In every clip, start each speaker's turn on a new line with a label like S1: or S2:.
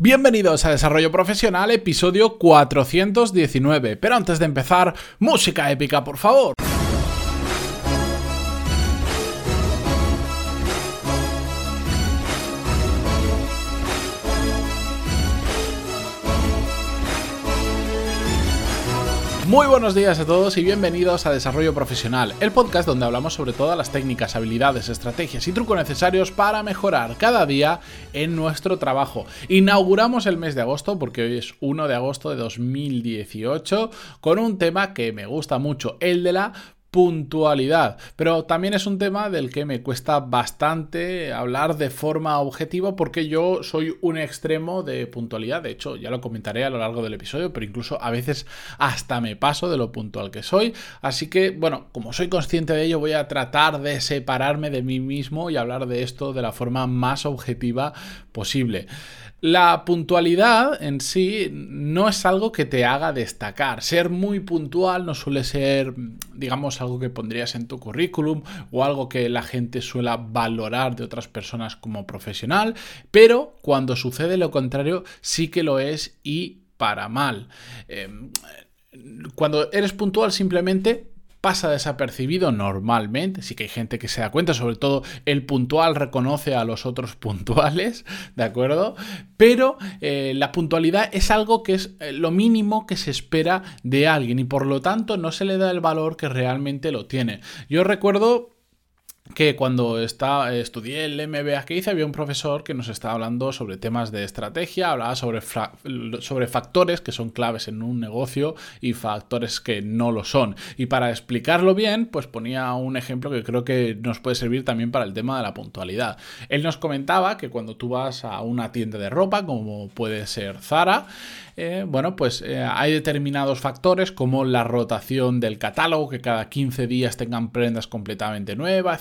S1: Bienvenidos a Desarrollo Profesional, episodio 419. Pero antes de empezar, música épica, por favor. Muy buenos días a todos y bienvenidos a Desarrollo Profesional, el podcast donde hablamos sobre todas las técnicas, habilidades, estrategias y trucos necesarios para mejorar cada día en nuestro trabajo. Inauguramos el mes de agosto porque hoy es 1 de agosto de 2018 con un tema que me gusta mucho, el de la puntualidad. Pero también es un tema del que me cuesta bastante hablar de forma objetiva porque yo soy un extremo de puntualidad. De hecho, ya lo comentaré a lo largo del episodio, pero incluso a veces hasta me paso de lo puntual que soy. Así que, bueno, como soy consciente de ello, voy a tratar de separarme de mí mismo y hablar de esto de la forma más objetiva posible. La puntualidad en sí no es algo que te haga destacar. Ser muy puntual no suele ser, digamos, algo que pondrías en tu currículum o algo que la gente suele valorar de otras personas como profesional, pero cuando sucede lo contrario sí que lo es y para mal. Em, cuando eres puntual simplemente pasa desapercibido normalmente, sí que hay gente que se da cuenta, sobre todo el puntual reconoce a los otros puntuales, ¿de acuerdo? Pero eh, la puntualidad es algo que es eh, lo mínimo que se espera de alguien y por lo tanto no se le da el valor que realmente lo tiene. Yo recuerdo que cuando está, estudié el MBA que hice había un profesor que nos estaba hablando sobre temas de estrategia, hablaba sobre, sobre factores que son claves en un negocio y factores que no lo son. Y para explicarlo bien, pues ponía un ejemplo que creo que nos puede servir también para el tema de la puntualidad. Él nos comentaba que cuando tú vas a una tienda de ropa, como puede ser Zara, eh, bueno, pues eh, hay determinados factores como la rotación del catálogo, que cada 15 días tengan prendas completamente nuevas,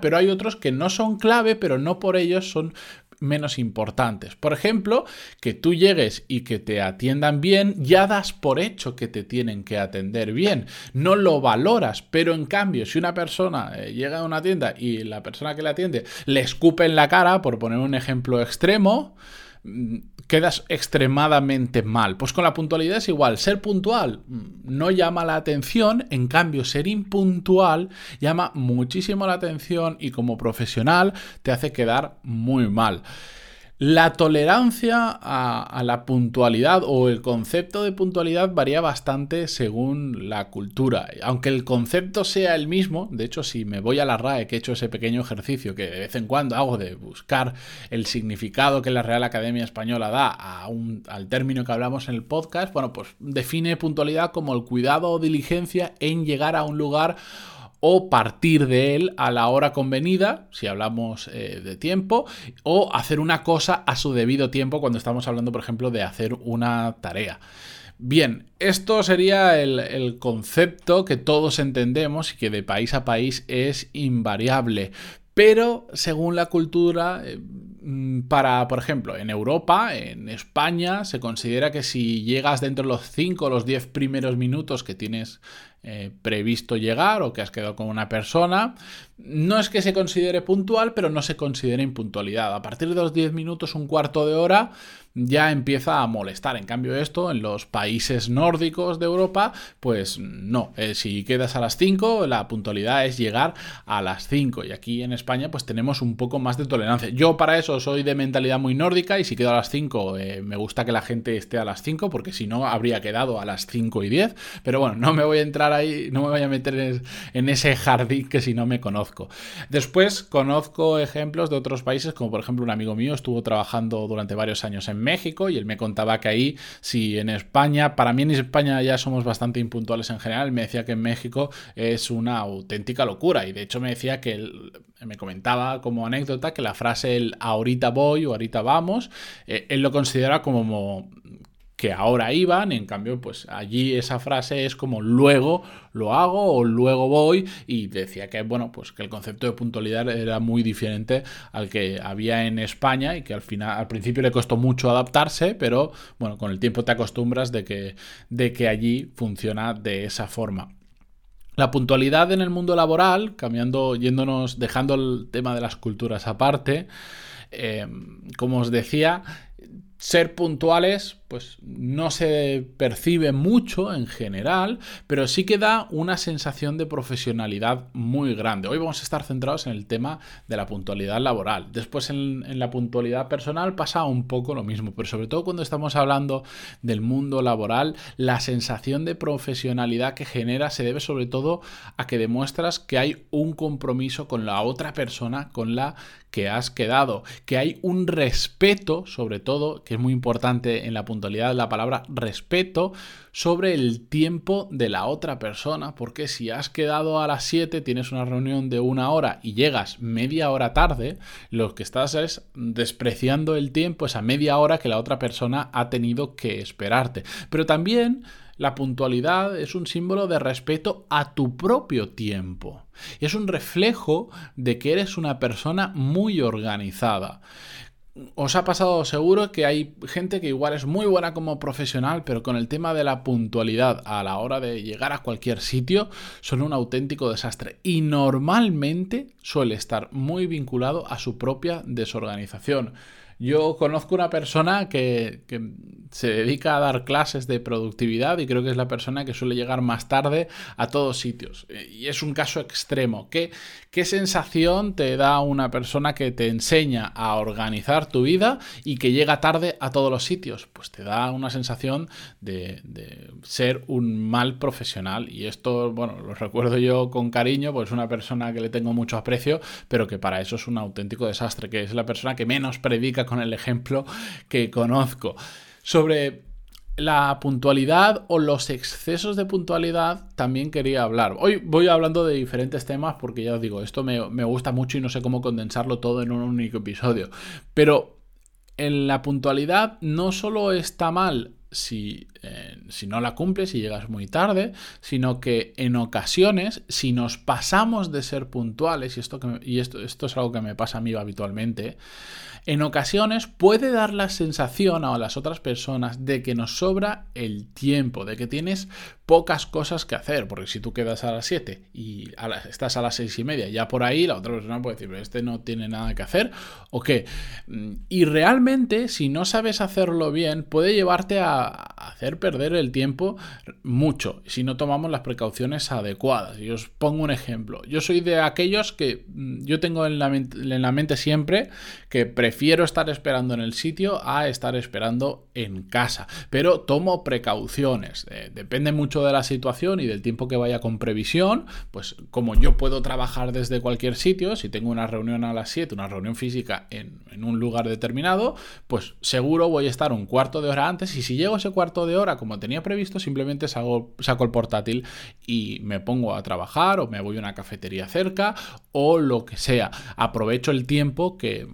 S1: pero hay otros que no son clave, pero no por ellos son menos importantes. Por ejemplo, que tú llegues y que te atiendan bien, ya das por hecho que te tienen que atender bien. No lo valoras, pero en cambio, si una persona eh, llega a una tienda y la persona que le atiende le escupe en la cara, por poner un ejemplo extremo, quedas extremadamente mal. Pues con la puntualidad es igual. Ser puntual mm, no llama la atención, en cambio ser impuntual llama muchísimo la atención y como profesional te hace quedar muy mal. La tolerancia a, la puntualidad o el concepto de puntualidad varía bastante según la cultura. Aunque el concepto sea el mismo, de hecho si me voy a la RAE que he hecho ese pequeño ejercicio que de vez en cuando hago de buscar el significado que la Real Academia Española da al término que hablamos en el podcast, bueno, pues define puntualidad como el cuidado o diligencia en llegar a un lugar o partir de él a la hora convenida, si hablamos eh, de tiempo, o hacer una cosa a su debido tiempo cuando estamos hablando, por ejemplo, de hacer una tarea. Bien, esto sería el, concepto que todos entendemos y que de país a país es invariable. Pero según la cultura, eh, mm, para, por ejemplo, en Europa, en España, se considera que si llegas dentro de los 5 o los 10 primeros minutos que tienes eh, previsto llegar o que has quedado con una persona. No es que se considere puntual, pero no se considera impuntualidad. A partir de los 10 minutos, un cuarto de hora, ya empieza a molestar. En cambio, esto en los países nórdicos de Europa, pues no. Eh, si quedas a las 5, la puntualidad es llegar a las 5. Y aquí en España, pues tenemos un poco más de tolerancia. Yo para eso soy de mentalidad muy nórdica y si quedo a las 5, eh, me gusta que la gente esté a las 5, porque si no, habría quedado a las 5 y 10. Pero bueno, no me voy a entrar ahí, no me voy a meter en ese jardín que si no me conozco. Después conozco ejemplos de otros países, como por ejemplo un amigo mío estuvo trabajando durante varios años en México y él me contaba que ahí, si en España, para mí en España ya somos bastante impuntuales en general, me decía que en México es una auténtica locura y de hecho me decía que él, me comentaba como anécdota que la frase el ahorita voy o ahorita vamos, eh, él lo considera como que ahora iban, en cambio, pues allí esa frase es como luego lo hago o luego voy y decía que, bueno, pues que el concepto de puntualidad era muy diferente al que había en España y que al final, al principio le costó mucho adaptarse, pero bueno, con el tiempo te acostumbras de que, de que allí funciona de esa forma. La puntualidad en el mundo laboral, cambiando, yéndonos, dejando el tema de las culturas aparte, eh, como os decía, ser puntuales, pues no se percibe mucho en general, pero sí que da una sensación de profesionalidad muy grande. Hoy vamos a estar centrados en el tema de la puntualidad laboral. Después en, la puntualidad personal pasa un poco lo mismo, pero sobre todo cuando estamos hablando del mundo laboral, la sensación de profesionalidad que genera se debe sobre todo a que demuestras que hay un compromiso con la otra persona con la que has quedado, que hay un respeto, sobre todo, que es muy importante en la puntualidad, la palabra respeto sobre el tiempo de la otra persona, porque si has quedado a las 7, tienes una reunión de una hora y llegas media hora tarde, lo que estás es despreciando el tiempo, esa media hora que la otra persona ha tenido que esperarte. Pero también la puntualidad es un símbolo de respeto a tu propio tiempo. Es un reflejo de que eres una persona muy organizada. Os ha pasado seguro que hay gente que igual es muy buena como profesional, pero con el tema de la puntualidad a la hora de llegar a cualquier sitio son un auténtico desastre. Y normalmente suele estar muy vinculado a su propia desorganización. Yo conozco una persona que, se dedica a dar clases de productividad y creo que es la persona que suele llegar más tarde a todos sitios. Y es un caso extremo. ¿Qué, qué sensación te da una persona que te enseña a organizar tu vida y que llega tarde a todos los sitios? Pues te da una sensación de, de ser un mal profesional. Y esto, bueno, lo recuerdo yo con cariño, pues es una persona que le tengo mucho aprecio, pero que para eso es un auténtico desastre, que es la persona que menos predica el ejemplo que conozco. Sobre la puntualidad o los excesos de puntualidad también quería hablar. Hoy voy hablando de diferentes temas porque ya os digo, esto me, me, gusta mucho y no sé cómo condensarlo todo en un único episodio. Pero en la puntualidad no solo está mal si, eh, si, no la cumples y llegas muy tarde, sino que en ocasiones, si nos pasamos de ser puntuales, y esto, y esto, esto es algo que me pasa a mí habitualmente, en ocasiones puede dar la sensación a las otras personas de que nos sobra el tiempo, de que tienes pocas cosas que hacer, porque si tú quedas a las 7 y estás a las 6 y media, ya por ahí la otra persona puede decir, este no tiene nada que hacer, o qué. Y realmente, si no sabes hacerlo bien, puede llevarte a hacer perder el tiempo mucho, si no tomamos las precauciones adecuadas. Y os pongo un ejemplo. Yo soy de aquellos que mm, yo tengo en la, en la mente siempre que prefiero estar esperando en el sitio a estar esperando en casa. Pero tomo precauciones. Eh, depende mucho de la situación y del tiempo que vaya con previsión. Pues como yo puedo trabajar desde cualquier sitio, si tengo una reunión a las 7, una reunión física en, en un lugar determinado, pues seguro voy a estar un cuarto de hora antes y si llego ese cuarto de hora como tenía previsto, simplemente saco, el portátil y me pongo a trabajar o me voy a una cafetería cerca o lo que sea. Aprovecho el tiempo que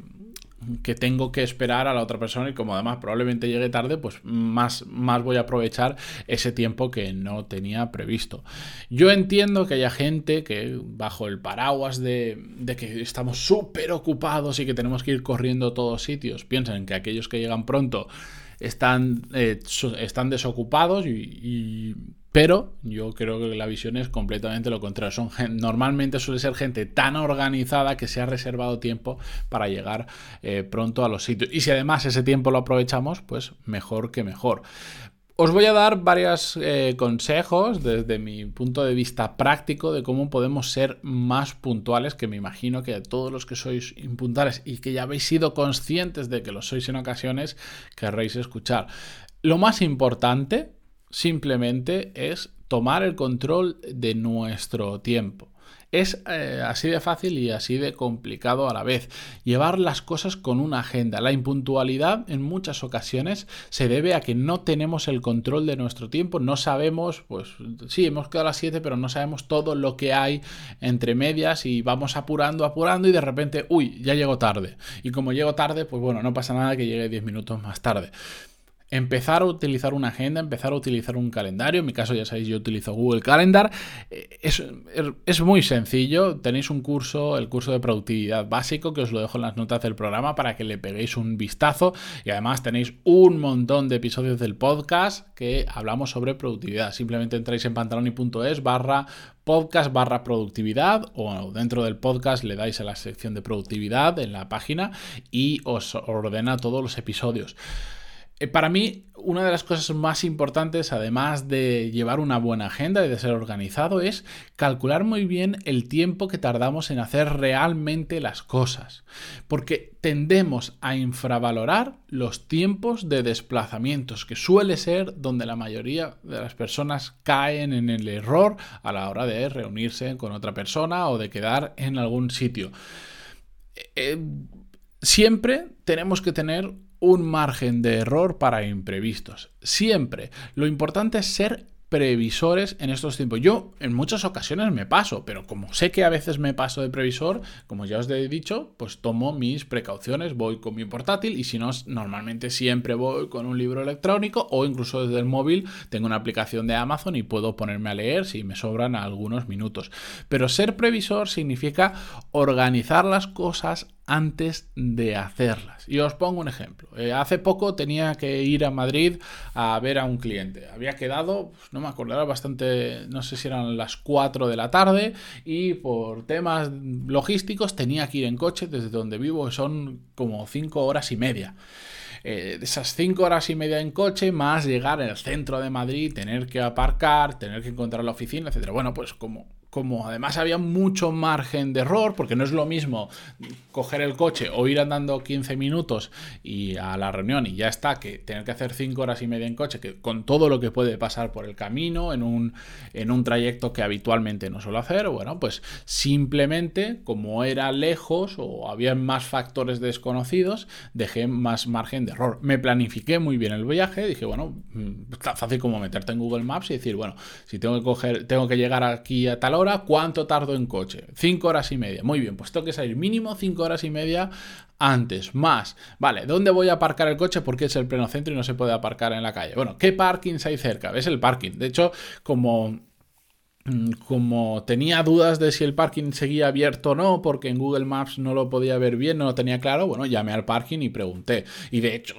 S1: que tengo que esperar a la otra persona y como además probablemente llegue tarde, pues más, más voy a aprovechar ese tiempo que no tenía previsto. Yo entiendo que haya gente que bajo el paraguas de, de que estamos súper ocupados y que tenemos que ir corriendo a todos sitios, piensan que aquellos que llegan pronto están, eh, están desocupados y, pero yo creo que la visión es completamente lo contrario. Son, normalmente suele ser gente tan organizada que se ha reservado tiempo para llegar eh, pronto a los sitios. Y si además ese tiempo lo aprovechamos, pues mejor que mejor. Os voy a dar varios eh, consejos desde mi punto de vista práctico de cómo podemos ser más puntuales, que me imagino que todos los que sois impuntuales y que ya habéis sido conscientes de que lo sois en ocasiones, querréis escuchar. Lo más importante simplemente es tomar el control de nuestro tiempo. Es eh, así de fácil y así de complicado a la vez. Llevar las cosas con una agenda. La impuntualidad en muchas ocasiones se debe a que no tenemos el control de nuestro tiempo. No sabemos, pues sí, hemos quedado a las 7, pero no sabemos todo lo que hay entre medias y vamos apurando, apurando y de repente, uy, ya llego tarde. Y como llego tarde, pues bueno, no pasa nada que llegue 10 minutos más tarde empezar a utilizar una agenda, empezar a utilizar un calendario. En mi caso, ya sabéis, yo utilizo Google Calendar. Es, es, muy sencillo. Tenéis un curso, el curso de productividad básico, que os lo dejo en las notas del programa para que le peguéis un vistazo. Y además tenéis un montón de episodios del podcast que hablamos sobre productividad. Simplemente entráis en pantaloni.es barra podcast barra productividad o dentro del podcast le dais a la sección de productividad en la página y os ordena todos los episodios. Eh, para mí, una de las cosas más importantes, además de llevar una buena agenda y de ser organizado, es calcular muy bien el tiempo que tardamos en hacer realmente las cosas. Porque tendemos a infravalorar los tiempos de desplazamientos, que suele ser donde la mayoría de las personas caen en el error a la hora de reunirse con otra persona o de quedar en algún sitio. Eh, eh, siempre tenemos que tener un margen de error para imprevistos. Siempre. Lo importante es ser previsores en estos tiempos. Yo en muchas ocasiones me paso, pero como sé que a veces me paso de previsor, como ya os he dicho, pues tomo mis precauciones, voy con mi portátil y si no, normalmente siempre voy con un libro electrónico o incluso desde el móvil tengo una aplicación de Amazon y puedo ponerme a leer si me sobran algunos minutos. Pero ser previsor significa organizar las cosas antes de hacerlas. Y os pongo un ejemplo. Eh, hace poco tenía que ir a Madrid a ver a un cliente. Había quedado, pues, no me acuerdo, era bastante, no sé si eran las 4 de la tarde y por temas logísticos tenía que ir en coche desde donde vivo, son como 5 horas y media. Eh, esas 5 horas y media en coche, más llegar al centro de Madrid, tener que aparcar, tener que encontrar la oficina, etc. Bueno, pues como como además había mucho margen de error, porque no es lo mismo coger el coche o ir andando 15 minutos y a la reunión y ya está, que tener que hacer 5 horas y media en coche, que con todo lo que puede pasar por el camino, en un, en un trayecto que habitualmente no suelo hacer, bueno, pues simplemente como era lejos o había más factores desconocidos, dejé más margen de error. Me planifiqué muy bien el viaje, dije, bueno, mm, está fácil como meterte en Google Maps y decir, bueno, si tengo que coger, tengo que llegar aquí a tal hora, ¿cuánto tardo en coche? Cinco horas y media. Muy bien, pues tengo que salir mínimo cinco horas y media antes, más. Vale, ¿dónde voy a aparcar el coche? Porque es el pleno centro y no se puede aparcar en la calle. Bueno, ¿qué parkings hay cerca? ¿Ves el parking? De hecho, como como tenía dudas de si el parking seguía abierto o no, porque en Google Maps no lo podía ver bien, no lo tenía claro, bueno, llamé al parking y pregunté. Y de hecho,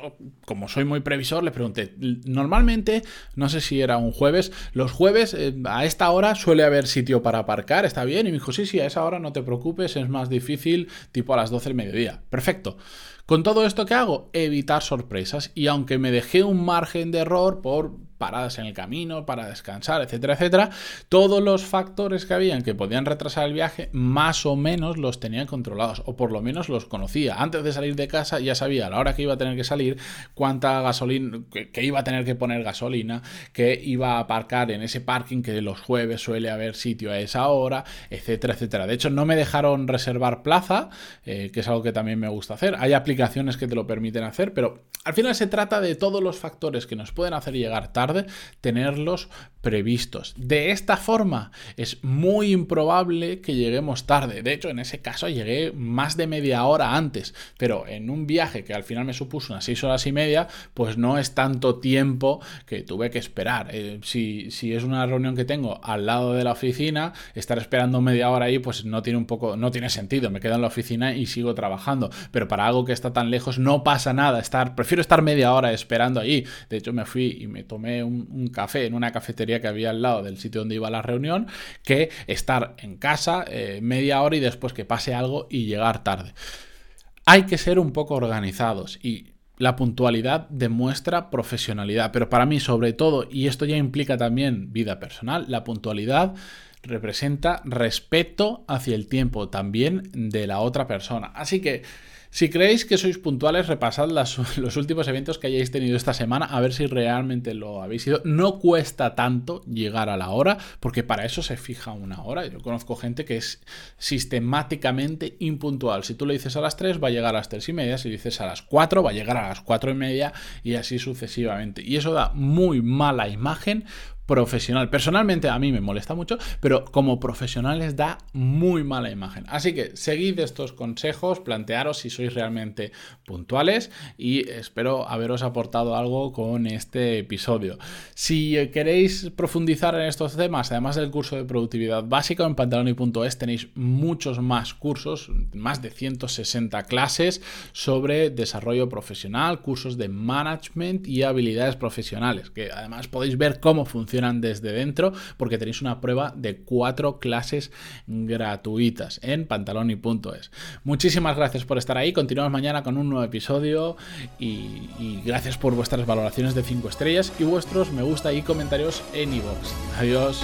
S1: como soy muy previsor, le pregunté, normalmente, no sé si era un jueves, los jueves eh, a esta hora suele haber sitio para aparcar, ¿está bien? Y me dijo, sí, sí, a esa hora no te preocupes, es más difícil, tipo a las 12 del mediodía. Perfecto. Con todo esto, ¿qué hago? Evitar sorpresas. Y aunque me dejé un margen de error por paradas en el camino, para descansar, etcétera, etcétera, todos los factores que habían que podían retrasar el viaje, más o menos los tenía controlados, o por lo menos los conocía. Antes de salir de casa ya sabía a la hora que iba a tener que salir, cuánta gasolina, que, iba a tener que poner gasolina, que iba a aparcar en ese parking que los jueves suele haber sitio a esa hora, etcétera, etcétera. De hecho, no me dejaron reservar plaza, eh, que es algo que también me gusta hacer. Hay aplicaciones que te lo permiten hacer, pero al final se trata de todos los factores que nos pueden hacer llegar tarde tenerlos previstos. De esta forma es muy improbable que lleguemos tarde. De hecho, en ese caso llegué más de media hora antes, pero en un viaje que al final me supuso unas seis horas y media, pues no es tanto tiempo que tuve que esperar. Eh, si, si, es una reunión que tengo al lado de la oficina, estar esperando media hora ahí, pues no tiene un poco, no tiene sentido. Me quedo en la oficina y sigo trabajando. Pero para algo que está tan lejos no pasa nada. Estar, prefiero estar media hora esperando ahí. De hecho, me fui y me tomé un, café en una cafetería que había al lado del sitio donde iba la reunión que estar en casa eh, media hora y después que pase algo y llegar tarde. Hay que ser un poco organizados y la puntualidad demuestra profesionalidad, pero para mí sobre todo, y esto ya implica también vida personal, la puntualidad representa respeto hacia el tiempo también de la otra persona. Así que si creéis que sois puntuales, repasad los últimos eventos que hayáis tenido esta semana, a ver si realmente lo habéis sido. No cuesta tanto llegar a la hora, porque para eso se fija una hora. Yo conozco gente que es sistemáticamente impuntual. Si tú le dices a las 3, va a llegar a las 3 y media. Si dices a las 4, va a llegar a las 4 y media y así sucesivamente. Y eso da muy mala imagen profesional. Personalmente a mí me molesta mucho, pero como profesionales da muy mala imagen. Así que seguid estos consejos, plantearos si sois realmente puntuales y espero haberos aportado algo con este episodio. Si queréis profundizar en estos temas, además del curso de productividad básica en pantaloni.es tenéis muchos más cursos, más de 160 clases sobre desarrollo profesional, cursos de management y habilidades profesionales, que además podéis ver cómo funciona desde dentro porque tenéis una prueba de cuatro clases gratuitas en pantaloni.es. Muchísimas gracias por estar ahí. Continuamos mañana con un nuevo episodio y, y gracias por vuestras valoraciones de 5 estrellas y vuestros me gusta y comentarios en iVoox. Adiós.